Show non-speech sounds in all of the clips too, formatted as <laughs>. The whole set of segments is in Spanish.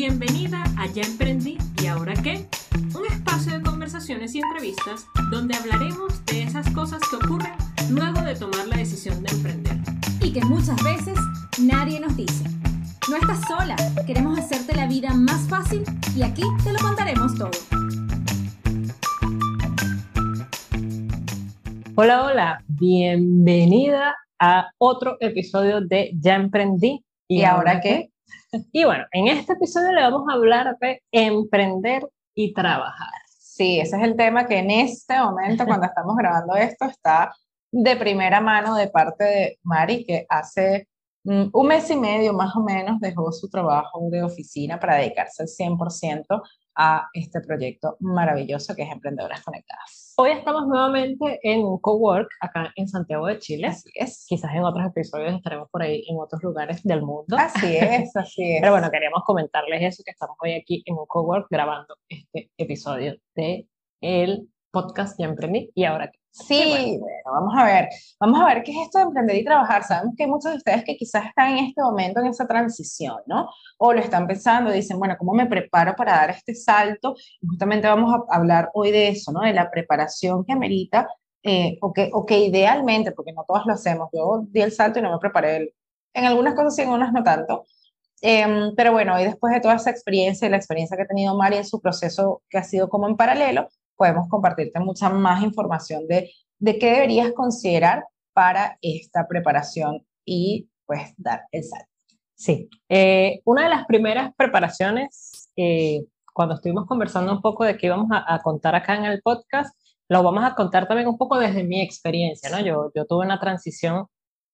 Bienvenida a Ya Emprendí y Ahora qué, un espacio de conversaciones y entrevistas donde hablaremos de esas cosas que ocurren luego de tomar la decisión de emprender. Y que muchas veces nadie nos dice. No estás sola, queremos hacerte la vida más fácil y aquí te lo contaremos todo. Hola, hola, bienvenida a otro episodio de Ya Emprendí. ¿Y, ahora qué? <laughs> Y bueno, en este episodio le vamos a hablar de emprender y trabajar. Sí, ese es el tema que en este momento, cuando <laughs> estamos grabando esto, está de primera mano de parte de Mari, que hace mm, un mes y medio más o menos dejó su trabajo de oficina para dedicarse al 100% a este proyecto maravilloso que es Emprendedoras Conectadas. Hoy estamos nuevamente en un cowork acá en Santiago de Chile. Así es. Quizás en otros episodios estaremos por ahí en otros lugares del mundo. Así es, <laughs> así es. Pero bueno, queríamos comentarles eso, que estamos hoy aquí en un cowork grabando este episodio de el podcast Ya Emprendí y ahora Sí, bueno. vamos a ver, vamos a ver qué es esto de emprender y trabajar. Sabemos que hay muchos de ustedes que quizás están en este momento en esa transición, ¿no? O lo están pensando, dicen, bueno, ¿cómo me preparo para dar este salto? Y justamente vamos a hablar hoy de eso, ¿no? De la preparación que amerita, eh, o, que, o que idealmente, porque no todas lo hacemos, yo di el salto y no me preparé, en algunas cosas sí, en unas no tanto, em, pero bueno, hoy después de toda esa experiencia y la experiencia que ha tenido María en su proceso que ha sido como en paralelo, podemos compartirte mucha más información de, de qué deberías considerar para esta preparación y pues dar el salto. Sí, eh, una de las primeras preparaciones, eh, cuando estuvimos conversando un poco de qué íbamos a, contar acá en el podcast, lo vamos a contar también un poco desde mi experiencia, ¿no? Yo, yo tuve una transición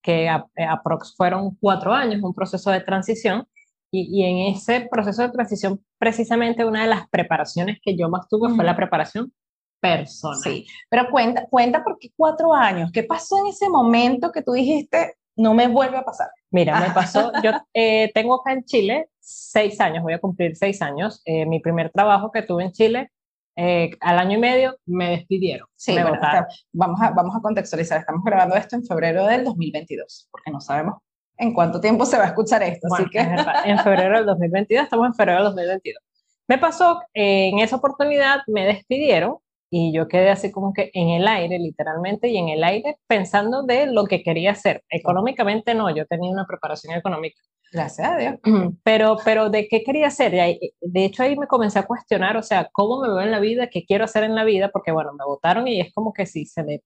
que aprox fueron cuatro años, un proceso de transición, y, en ese proceso de transición, precisamente una de las preparaciones que yo más tuve fue la preparación personal. Sí, pero cuenta, cuenta por qué cuatro años. ¿Qué pasó en ese momento que tú dijiste, no me vuelve a pasar? Mira, me pasó, yo eh, tengo acá en Chile seis años, voy a cumplir seis años. Eh, mi primer trabajo que tuve en Chile, eh, al año y medio me despidieron. Sí, me vamos, a, vamos a contextualizar. Estamos grabando esto en febrero del 2022, porque no sabemos en cuánto tiempo se va a escuchar esto. así que... en febrero del 2022, estamos en febrero del 2022. Me pasó, eh, en esa oportunidad me despidieron y yo quedé así como que en el aire, literalmente, y en el aire pensando de lo que quería hacer. Económicamente no, yo tenía una preparación económica. Gracias a Dios. <clears throat> Pero, pero de qué quería hacer. De hecho, ahí me comencé a cuestionar, o sea, cómo me veo en la vida, qué quiero hacer en la vida, porque bueno, me votaron y es como que sí, se me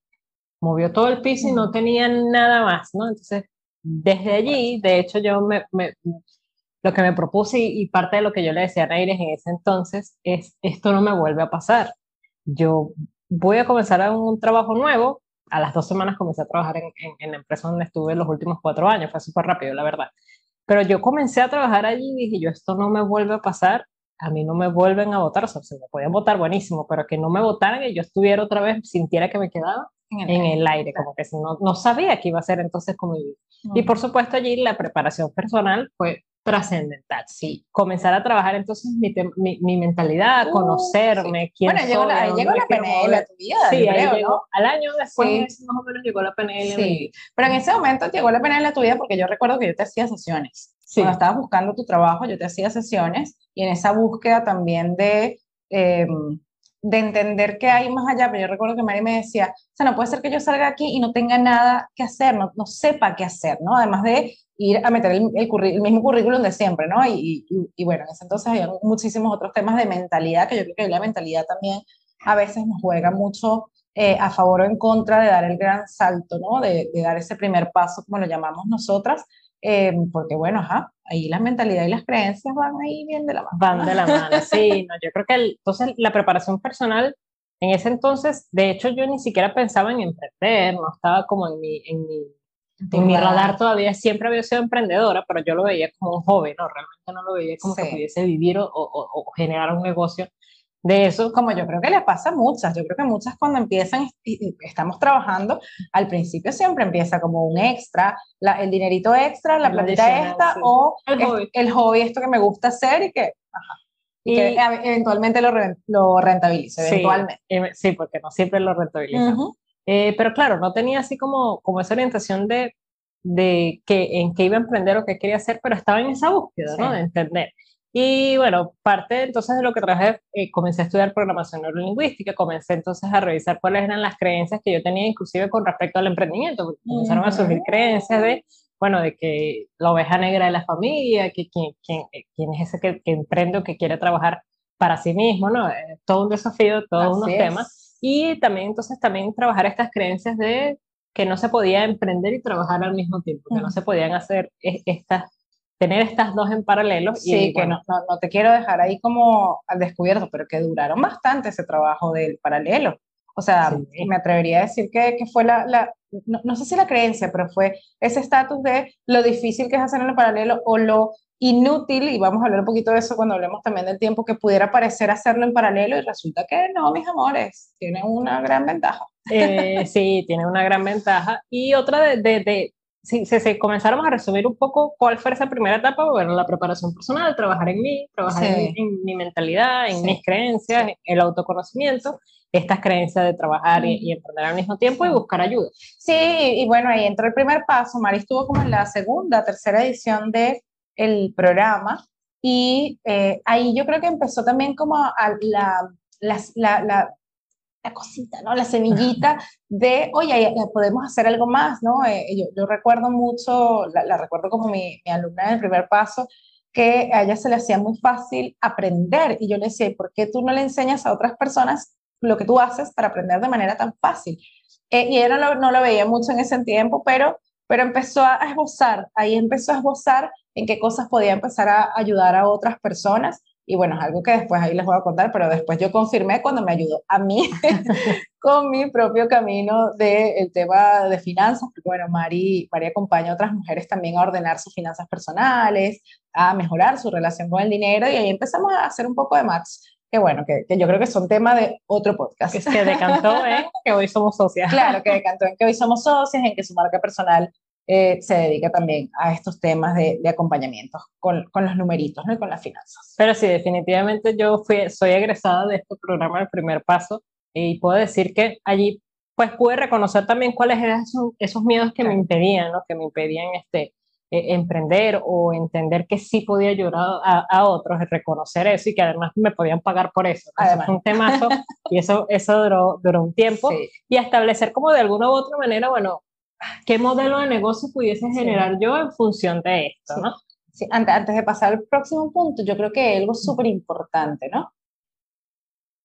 movió todo el piso y no tenía nada más, ¿no? Entonces, desde allí, de hecho, yo me, lo que me propuse y, parte de lo que yo le decía a Naires en ese entonces es, esto no me vuelve a pasar. Yo voy a comenzar a un trabajo nuevo. A las dos semanas comencé a trabajar en, en, la empresa donde estuve los últimos cuatro años. Fue súper rápido, la verdad. Pero yo comencé a trabajar allí y dije, yo esto no me vuelve a pasar. A mí no me vuelven a votar. O sea, se me podían votar buenísimo, pero que no me votaran y yo estuviera otra vez, sintiera que me quedaba en el, aire, como que si no, no sabía qué iba a ser entonces como vivir. Y por supuesto allí la preparación personal fue trascendental, sí. Comenzar a trabajar entonces mi, mi, mentalidad, uh, conocerme, quién bueno, llegó La, llegó la PNL a tu vida, sí, creo, llegó, al año después más o menos llegó la PNL. Sí, pero en ese momento llegó la PNL a tu vida porque yo recuerdo que yo te hacía sesiones. Sí. Cuando estabas buscando tu trabajo, yo te hacía sesiones y en esa búsqueda también de... Eh, de entender que hay más allá, pero yo recuerdo que Mari me decía, o sea, no puede ser que yo salga aquí y no tenga nada que hacer, no, no sepa qué hacer, ¿no? Además de ir a meter el, el, mismo currículum de siempre, ¿no? Y, y, bueno, en ese entonces había muchísimos otros temas de mentalidad, que yo creo que la mentalidad también a veces nos juega mucho eh, a favor o en contra de dar el gran salto, ¿no? De, de dar ese primer paso, como lo llamamos nosotras, eh, porque bueno, ajá, ahí la mentalidad y las creencias van ahí bien de la mano. Van de la <laughs> mano, sí, no, yo creo que entonces la preparación personal, en ese entonces, de hecho yo ni siquiera pensaba en emprender, no estaba como en mi, en mi, en mi radar todavía, siempre había sido emprendedora, pero yo lo veía como un joven, ¿no? Realmente no lo veía como que pudiese vivir o, o, o generar un negocio de eso, como yo creo que le pasa a muchas, yo creo que muchas cuando empiezan, estamos trabajando, al principio siempre empieza como un extra, la, el dinerito extra, la platita esta, o el hobby. el hobby, esto que me gusta hacer y que, y, que eventualmente lo, lo rentabilice, eventualmente. Sí, porque no siempre lo rentabiliza. Eh, pero claro, no tenía así como, como esa orientación de, de que, en qué iba a emprender o qué quería hacer, pero estaba en esa búsqueda, ¿no? De entender. Y bueno, parte entonces de lo que traje, eh, comencé a estudiar programación neurolingüística, comencé entonces a revisar cuáles eran las creencias que yo tenía inclusive con respecto al emprendimiento, porque comenzaron a surgir creencias de, bueno, de que la oveja negra de la familia, que quién, quién, eh, quién es ese que, que, emprende o que quiere trabajar para sí mismo, ¿no? Eh, todo un desafío, todos unos temas. Y también entonces también trabajar estas creencias de que no se podía emprender y trabajar al mismo tiempo, que no se podían hacer estas tener estas dos en paralelo. Sí, que no, no, te quiero dejar ahí como al descubierto, pero que duraron bastante ese trabajo del paralelo. O sea, me atrevería a decir que, que fue la, la no, no, sé si la creencia, pero fue ese estatus de lo difícil que es hacer en el paralelo o lo inútil, y vamos a hablar un poquito de eso cuando hablemos también del tiempo, que pudiera parecer hacerlo en paralelo y resulta que no, mis amores, tiene una gran ventaja. Eh, sí, tiene una gran ventaja. Y otra de, de, de si, si, comenzáramos a resumir un poco cuál fue esa primera etapa, bueno, la preparación personal, trabajar en mí, trabajar en, mi mentalidad, en mis creencias, el autoconocimiento, estas creencias de trabajar y, emprender al mismo tiempo y buscar ayuda. Sí, y bueno, ahí entró el primer paso. Mari estuvo como en la segunda, tercera edición del el programa y eh, ahí yo creo que empezó también como a la, la, la la cosita, ¿no? La semillita de, oye, podemos hacer algo más, ¿no? Eh, yo, yo, recuerdo mucho, la, recuerdo como mi, mi, alumna en el primer paso, que a ella se le hacía muy fácil aprender y yo le decía, ¿por qué tú no le enseñas a otras personas lo que tú haces para aprender de manera tan fácil? Eh, y ella no lo, no lo, veía mucho en ese tiempo, pero, pero empezó a esbozar, ahí empezó a esbozar en qué cosas podía empezar a ayudar a otras personas y bueno, es algo que después ahí les voy a contar, pero después yo confirmé cuando me ayudó a mí <laughs> con mi propio camino del tema de finanzas, porque bueno, Mari, Mari acompaña a otras mujeres también a ordenar sus finanzas personales, a mejorar su relación con el dinero y ahí empezamos a hacer un poco de match. Que bueno, que, que yo creo que son tema de otro podcast. Es que decantó en <laughs> que hoy somos socias. Claro, que <laughs> decantó en que hoy somos socias, en que su marca personal eh, se dedica también a estos temas de, de acompañamiento con, con, los numeritos ¿no? y con las finanzas. Pero sí, definitivamente yo fui, soy egresada de este programa del primer paso y puedo decir que allí pues pude reconocer también cuáles eran esos, esos miedos que me impedían, ¿no? que me impedían este, eh, emprender o entender que sí podía ayudar a, a, otros, reconocer eso y que además me podían pagar por eso. Además. Es un temazo y eso, eso duró, duró un tiempo. <laughs> Sí. Y establecer como de alguna u otra manera, bueno, qué modelo de negocio pudiese generar yo en función de esto, ¿no? Sí, antes, antes de pasar al próximo punto, yo creo que algo súper importante, ¿no?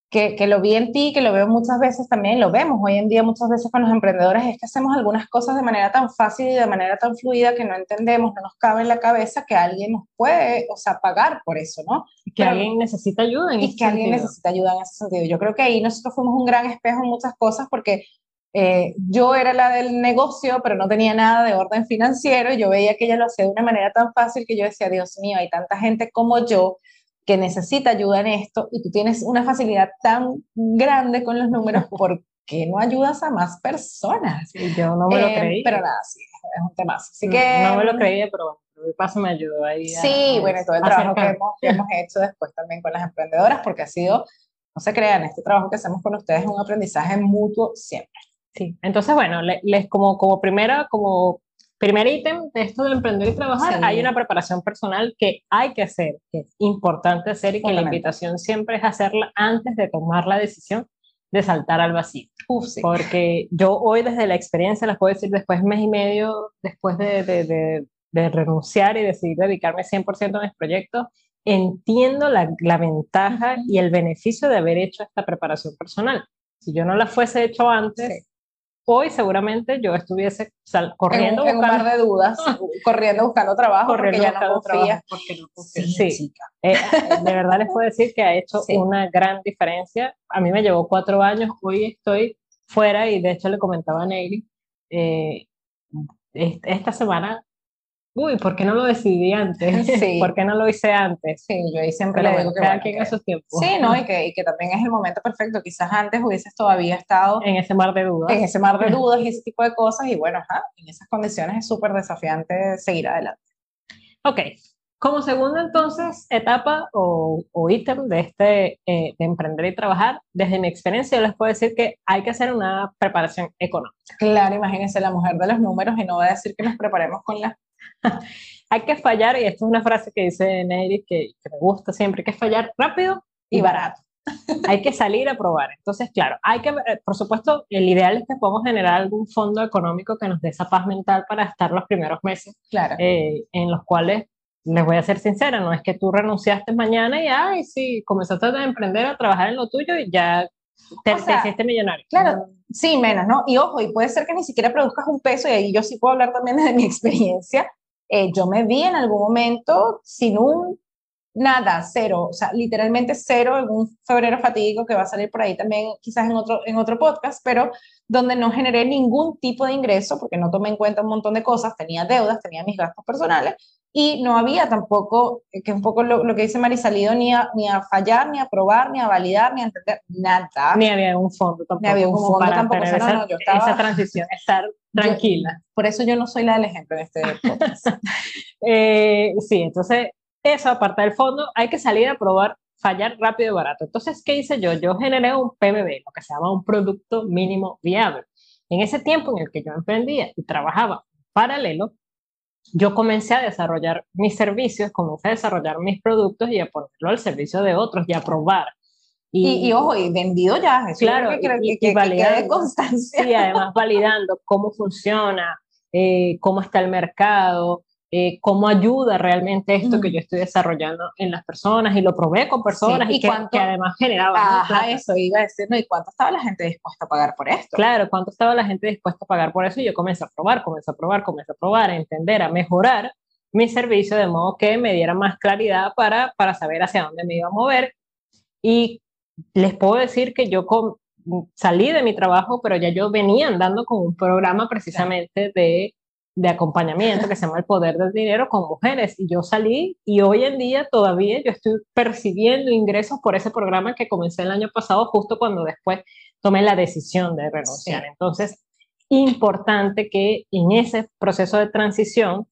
Que, que, lo vi en ti, que lo veo muchas veces también, lo vemos hoy en día muchas veces con los emprendedores, es que hacemos algunas cosas de manera tan fácil y de manera tan fluida que no entendemos, no nos cabe en la cabeza que alguien nos puede, o sea, pagar por eso, ¿no? Y que Pero, alguien necesita ayuda en y ese que sentido. alguien necesita ayuda en ese sentido. Yo creo que ahí nosotros fuimos un gran espejo en muchas cosas porque eh, yo era la del negocio, pero no tenía nada de orden financiero y yo veía que ella lo hacía de una manera tan fácil que yo decía, Dios mío, hay tanta gente como yo que necesita ayuda en esto y tú tienes una facilidad tan grande con los números, <laughs> ¿por qué no ayudas a más personas? Y yo no me lo eh, creí. Pero nada, sí, es un tema. Así no, que, no me lo creía, pero bueno, el paso me ayudó ahí. A, sí, bueno, todo el trabajo que hemos, que hemos hecho después también con las emprendedoras, porque ha sido, no se crean, este trabajo que hacemos con ustedes es un aprendizaje mutuo siempre. Sí, entonces bueno, les, como, como primera, como primer ítem de esto de emprender y trabajar, sí. hay una preparación personal que hay que hacer, que es importante hacer y que la invitación siempre es hacerla antes de tomar la decisión de saltar al vacío. Uf, sí. Porque yo hoy desde la experiencia, les puedo decir, después de mes y medio, después de, de, de, de renunciar y decidir dedicarme 100% a mis proyectos, entiendo la, la ventaja y el beneficio de haber hecho esta preparación personal. Si yo no la fuese hecho antes, sí hoy seguramente yo estuviese sal, corriendo en, en un par de dudas, <laughs> corriendo buscando trabajo corriendo porque ya no confía. Porque no confía. Sí, sí. Eh, de verdad les puedo decir que ha hecho sí. una gran diferencia. A mí me llevó cuatro años, hoy estoy fuera y de hecho le comentaba a Neyli, eh, esta semana uy, ¿por qué no lo decidí antes? <laughs> <laughs> Sí. ¿Por qué no lo hice antes? Sí, yo ahí siempre le digo que cada bueno, quien a su tiempo. Sí, ¿no? Y <laughs> que, y que también es el momento perfecto. Quizás antes hubieses todavía estado en ese mar de dudas. En ese mar de dudas y ese tipo de cosas. Y bueno, ajá, en esas condiciones es súper desafiante seguir adelante. Ok. Como segunda entonces etapa o, o ítem de este eh, de emprender y trabajar, desde mi experiencia yo les puedo decir que hay que hacer una preparación económica. Claro, imagínense la mujer de los números y no va a decir que nos preparemos con las <laughs> hay que fallar, y esto es una frase que dice Neri que, que me gusta siempre, hay que fallar rápido y barato. <laughs> hay que salir a probar. Entonces, claro, hay que, eh, por supuesto, el ideal es que podamos generar algún fondo económico que nos dé esa paz mental para estar los primeros meses, claro. Eh, en los cuales, les voy a ser sincera, no es que tú renunciaste mañana y, ay, sí, comenzaste a emprender, a trabajar en lo tuyo y ya te, hiciste millonario. Claro, sí, menos, ¿no? Y ojo, y puede ser que ni siquiera produzcas un peso, y ahí yo sí puedo hablar también <laughs> de mi experiencia. Eh, yo me vi en algún momento sin un nada, cero, o sea, literalmente cero, algún febrero fatídico que va a salir por ahí también, quizás en otro, en otro podcast, pero donde no generé ningún tipo de ingreso, porque no tomé en cuenta un montón de cosas, tenía deudas, tenía mis gastos personales, y no había tampoco, eh, que es un poco lo, que dice Marisalido, ni a, ni a fallar, ni a probar, ni a validar, ni a entender, nada. Ni había un fondo tampoco. Ni había un fondo tampoco. esa, esa transición, estar tranquila. por eso yo no soy la del ejemplo en este podcast. <laughs> eh, sí, entonces eso, aparte del fondo, hay que salir a probar, fallar rápido y barato. Entonces, ¿qué hice yo? Yo generé un PBB, lo que se llama un producto mínimo viable. En ese tiempo en el que yo emprendía y trabajaba paralelo, yo comencé a desarrollar mis servicios, comencé a desarrollar mis productos y a ponerlo al servicio de otros y a probar. Y, ojo, y vendido ya, claro, que, y, que, que, constancia. Y además validando cómo funciona, eh, cómo está el mercado, eh, cómo ayuda realmente esto que yo estoy desarrollando en las personas y lo probé con personas y, que, además generaba. Ajá, eso iba a decir, ¿no? ¿Y cuánto estaba la gente dispuesta a pagar por esto? Claro, cuánto estaba la gente dispuesta a pagar por eso y yo comencé a probar, comencé a probar, comencé a probar, a entender, a mejorar mi servicio de modo que me diera más claridad para, para saber hacia dónde me iba a mover. Y les puedo decir que yo salí de mi trabajo, pero ya yo venía andando con un programa precisamente de de acompañamiento que se llama El Poder del Dinero con mujeres. Y yo salí y hoy en día todavía yo estoy percibiendo ingresos por ese programa que comencé el año pasado, justo cuando después tomé la decisión de renunciar. Entonces, importante que en ese proceso de transición,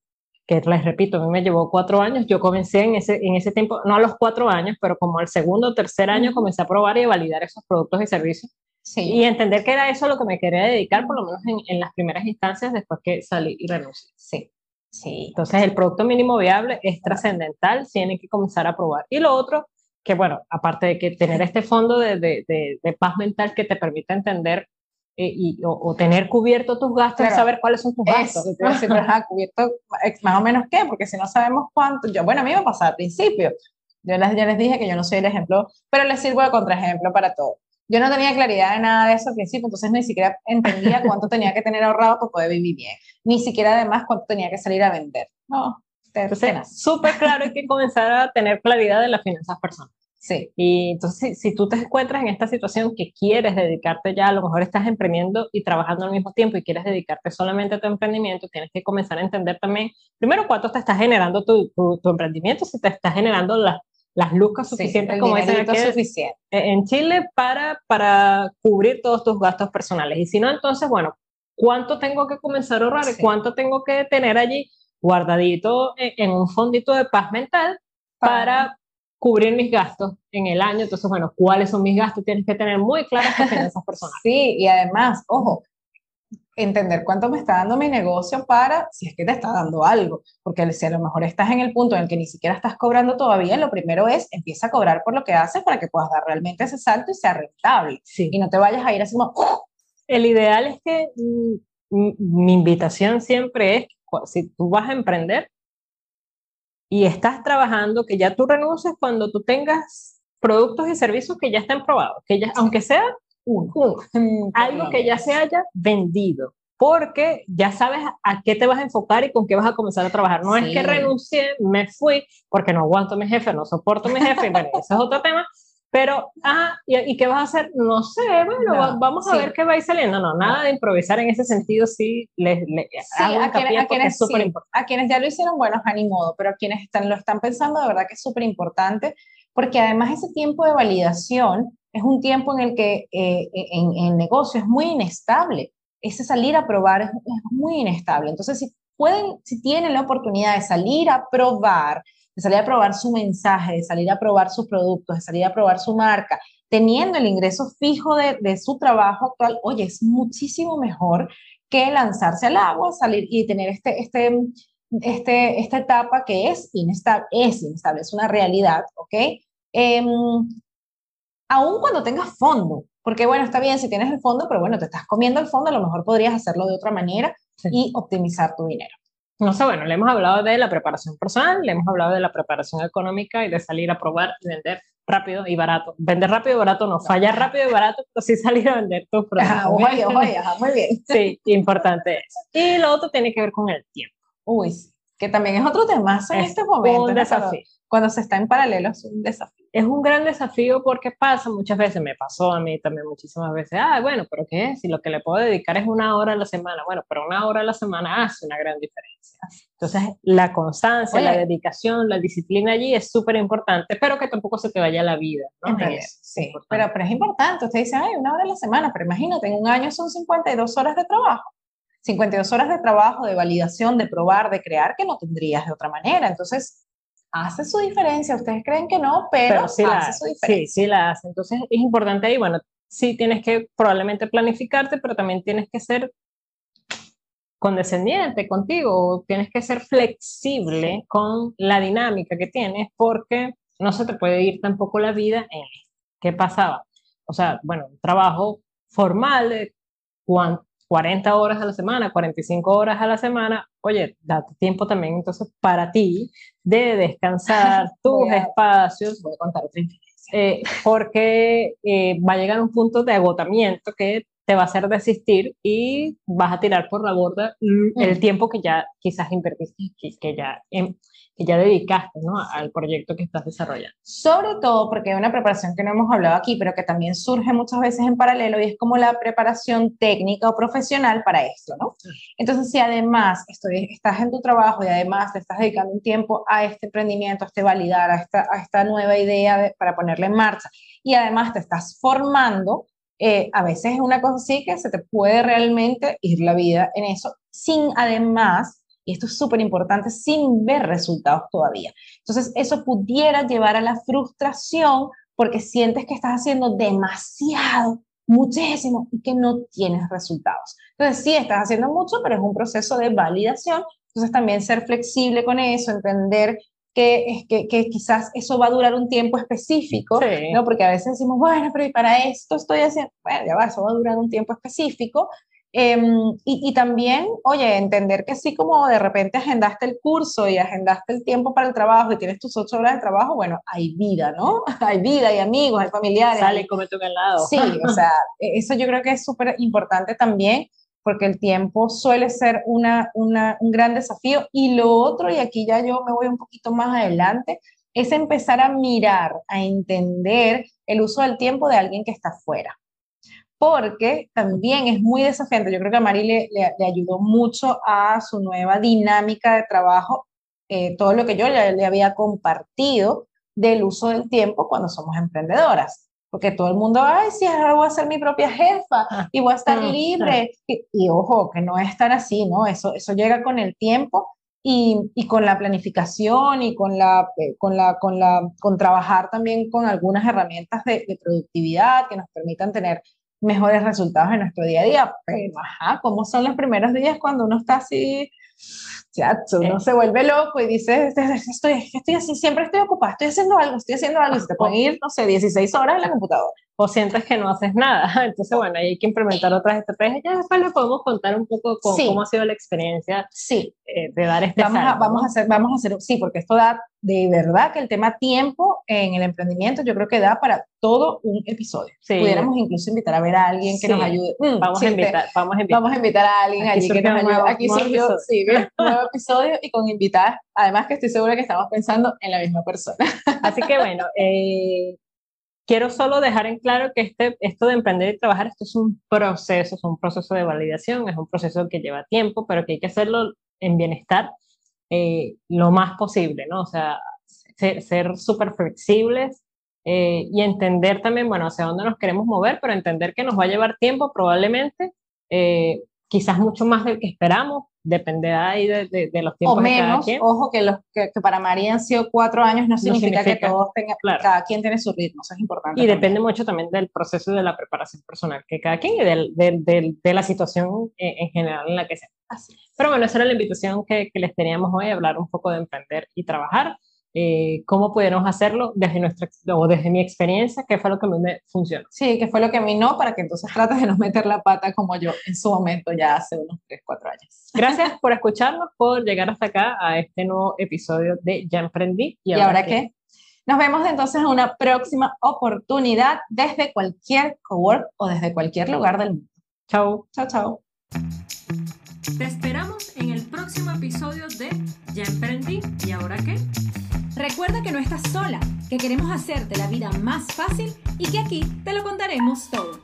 que les repito, a mí me llevó cuatro años, yo comencé en ese, en ese tiempo, no a los cuatro años, pero como al segundo o tercer año comencé a probar y a validar esos productos y servicios y entender que era eso lo que me quería dedicar, por lo menos en, en las primeras instancias, después que salí y renuncié. Sí. Sí. Entonces, el producto mínimo viable es trascendental, tiene que comenzar a probar. Y lo otro, que bueno, aparte de que tener este fondo de, de, de, paz mental que te permite entender eh, y, o, tener cubierto tus gastos, saber cuáles son tus gastos. Es, cubierto más o menos qué, porque si no sabemos cuánto, yo, bueno, a mí me pasaba al principio, yo les, ya les dije que yo no soy el ejemplo, pero les sirvo de contraejemplo para todo. Yo no tenía claridad de nada de eso al principio, entonces ni siquiera entendía cuánto tenía que tener ahorrado para poder vivir bien, ni siquiera además cuánto tenía que salir a vender. No, entonces, súper claro, hay que comenzar a tener claridad de las finanzas personales. Sí. Y entonces, si, tú te encuentras en esta situación que quieres dedicarte ya, a lo mejor estás emprendiendo y trabajando al mismo tiempo y quieres dedicarte solamente a tu emprendimiento, tienes que comenzar a entender también, primero, cuánto te está generando tu, tu, tu emprendimiento, si te está generando las las lucas suficientes como dicen suficiente. en Chile para, para cubrir todos tus gastos personales. Y si no, entonces, bueno, ¿cuánto tengo que comenzar a ahorrar? ¿Cuánto tengo que tener allí guardadito en, un fondito de paz mental para cubrir mis gastos en el año? Entonces, bueno, ¿cuáles son mis gastos? Tienes que tener muy claras tus <laughs> finanzas personales. Sí, y además, ojo, entender cuánto me está dando mi negocio para, si es que te está dando algo, porque si a lo mejor estás en el punto en el que ni siquiera estás cobrando todavía, lo primero es empieza a cobrar por lo que haces para que puedas dar realmente ese salto y sea rentable. Y no te vayas a ir así como... El ideal es que mm, mi invitación siempre es, si tú vas a emprender y estás trabajando, que ya tú renuncies cuando tú tengas productos y servicios que ya estén probados, que ya, aunque sea uno, <laughs> algo que ya se haya vendido, porque ya sabes a qué te vas a enfocar y con qué vas a comenzar a trabajar. No es que renuncié, me fui, porque no aguanto a mi jefe, no soporto a mi jefe, bueno, <laughs> ese es otro tema, pero, ah, ¿y, qué vas a hacer? No sé, bueno, vamos a ver qué va a ir saliendo. No, nada de improvisar en ese sentido, sí, les, a, quienes, a quienes ya lo hicieron, bueno, a ni modo, pero a quienes están, lo están pensando, de verdad que es súper importante, porque además ese tiempo de validación es un tiempo en el que eh, en, el negocio es muy inestable. Ese salir a probar es, muy inestable. Entonces, si pueden, si tienen la oportunidad de salir a probar, de salir a probar su mensaje, de salir a probar sus productos, de salir a probar su marca, teniendo el ingreso fijo de, de su trabajo actual, oye, es muchísimo mejor que lanzarse al agua, salir y tener este, este este, esta etapa que es inestable, es inestable, es una realidad, ¿ok? Eh, aún cuando tengas fondo, porque bueno, está bien si tienes el fondo, pero bueno, te estás comiendo el fondo, a lo mejor podrías hacerlo de otra manera y optimizar tu dinero. No sé, bueno, le hemos hablado de la preparación personal, le hemos hablado de la preparación económica y de salir a probar y vender rápido y barato. Vender rápido y barato no, fallar rápido y barato, pero sí salir a vender tus productos. Oye, oye, muy bien. Sí, importante eso. Y lo otro tiene que ver con el tiempo. Uy, que también es otro tema en este momento. Un desafío. Cuando, se está en paralelo es un desafío. Es un gran desafío porque pasa muchas veces, me pasó a mí también muchísimas veces, ah, bueno, pero ¿qué es? Si lo que le puedo dedicar es una hora a la semana, bueno, pero una hora a la semana hace una gran diferencia. Entonces, la constancia, la dedicación, la disciplina allí es súper importante, pero que tampoco se te vaya la vida. ¿no? sí, pero, pero es importante. Usted dice, ay, una hora a la semana, pero imagínate, en un año son 52 horas de trabajo. 52 horas de trabajo, de validación, de probar, de crear, que no tendrías de otra manera. Entonces, hace su diferencia. Ustedes creen que no, pero, sí hace la, su diferencia. Sí, sí la hace. Entonces, es importante ahí, bueno, sí tienes que probablemente planificarte, pero también tienes que ser condescendiente contigo, tienes que ser flexible con la dinámica que tienes, porque no se te puede ir tampoco la vida en qué pasaba. O sea, bueno, un trabajo formal, ¿cuánto? 40 horas a la semana, 45 horas a la semana, oye, date tiempo también entonces para ti de descansar <laughs> tus espacios. Voy a contar otra eh, porque eh, va a llegar un punto de agotamiento que te va a hacer desistir y vas a tirar por la borda el tiempo que ya quizás invertiste, que ya em, que ya dedicaste ¿no? al proyecto que estás desarrollando. Sobre todo porque hay una preparación que no hemos hablado aquí, pero que también surge muchas veces en paralelo y es como la preparación técnica o profesional para esto, ¿no? Entonces, si además estoy, estás en tu trabajo y además te estás dedicando un tiempo a este emprendimiento, a este validar, a esta, a esta nueva idea para ponerla en marcha y además te estás formando, eh, a veces es una cosa así que se te puede realmente ir la vida en eso, sin además y esto es súper importante, sin ver resultados todavía. Entonces, eso pudiera llevar a la frustración porque sientes que estás haciendo demasiado, muchísimo y que no tienes resultados. Entonces, sí, estás haciendo mucho, pero es un proceso de validación. Entonces, también ser flexible con eso, entender que, que, que, quizás eso va a durar un tiempo específico, ¿no? Porque a veces decimos, bueno, pero para esto estoy haciendo, bueno, ya va, eso va a durar un tiempo específico, Em, y, también, oye, entender que así como de repente agendaste el curso y agendaste el tiempo para el trabajo y tienes tus ocho horas de trabajo, bueno, hay vida, ¿no? <laughs> hay vida, hay amigos, hay familiares. Sale y come tu lado. Sí, o sea, <laughs> e, eso yo creo que es súper importante también porque el tiempo suele ser una, una, un gran desafío. Y lo otro, y aquí ya yo me voy un poquito más adelante, es empezar a mirar, a entender el uso del tiempo de alguien que está fuera porque también es muy desafiante. Yo creo que a Mari le, le, ayudó mucho a su nueva dinámica de trabajo, eh, todo lo que yo le, le, había compartido del uso del tiempo cuando somos emprendedoras. Porque todo el mundo, ay, sí, ahora voy a ser mi propia jefa y voy a estar mm, libre. Y, ojo, que no es tan así, ¿no? Eso, eso llega con el tiempo y, y, con la planificación y con la, eh, con la, con la, con trabajar también con algunas herramientas de, de, productividad que nos permitan tener mejores resultados en nuestro día a día. Pero, ajá, ¿cómo son los primeros días cuando uno está así? Ya, uno se vuelve loco y dice, estoy, estoy así, siempre estoy ocupada, estoy haciendo algo, estoy haciendo algo, y se te pueden ir, no sé, 16 horas en la computadora o sientes que no haces nada. <laughs> Entonces, bueno, hay que implementar otras estrategias. Ya después le podemos contar un poco cómo, ha sido la experiencia sí. Eh, de dar este vamos a, vamos a hacer Vamos a hacer, sí, porque esto da de verdad que el tema tiempo en el emprendimiento yo creo que da para todo un episodio. Sí. Pudiéramos incluso invitar a ver a alguien que nos ayude. Mm, vamos, a invitar, vamos, a invitar, vamos a invitar. a alguien allí que nos ayude. Aquí surgió sí, un <laughs> nuevo episodio y con invitar, además que estoy segura que estamos pensando en la misma persona. Así que bueno, eh, quiero solo dejar en claro que este, esto de emprender y trabajar, esto es un proceso, es un proceso de validación, es un proceso que lleva tiempo, pero que hay que hacerlo en bienestar eh, lo más posible, ¿no? O sea, ser súper flexibles eh, y entender también, bueno, hacia dónde nos queremos mover, pero entender que nos va a llevar tiempo probablemente, eh, quizás mucho más del que esperamos, depende ahí de, de, los tiempos o menos, Ojo, que, los, que, para María han sido cuatro años, no significa, que todos tengan, cada quien tiene su ritmo, eso es importante. Y depende mucho también del proceso de la preparación personal que cada quien y del, del, de la situación en, general en la que se. Pero bueno, esa era la invitación que, que les teníamos hoy, hablar un poco de emprender y trabajar. Eh, cómo pudiéramos hacerlo desde, nuestra, o desde mi experiencia, qué fue lo que a mí me funcionó. Sí, qué fue lo que a mí no, para que entonces trates de no meter la pata como yo en su momento ya hace unos 3, 4 años. Gracias por escucharnos, por llegar hasta acá a este nuevo episodio de Ya Emprendí. ¿Y, ahora, qué? Nos vemos entonces en una próxima oportunidad desde cualquier cowork o desde cualquier lugar del mundo. Chao. Chao, chao. Te esperamos en el próximo episodio de Ya Emprendí. ¿Y ahora qué? Recuerda que no estás sola, que queremos hacerte la vida más fácil y que aquí te lo contaremos todo.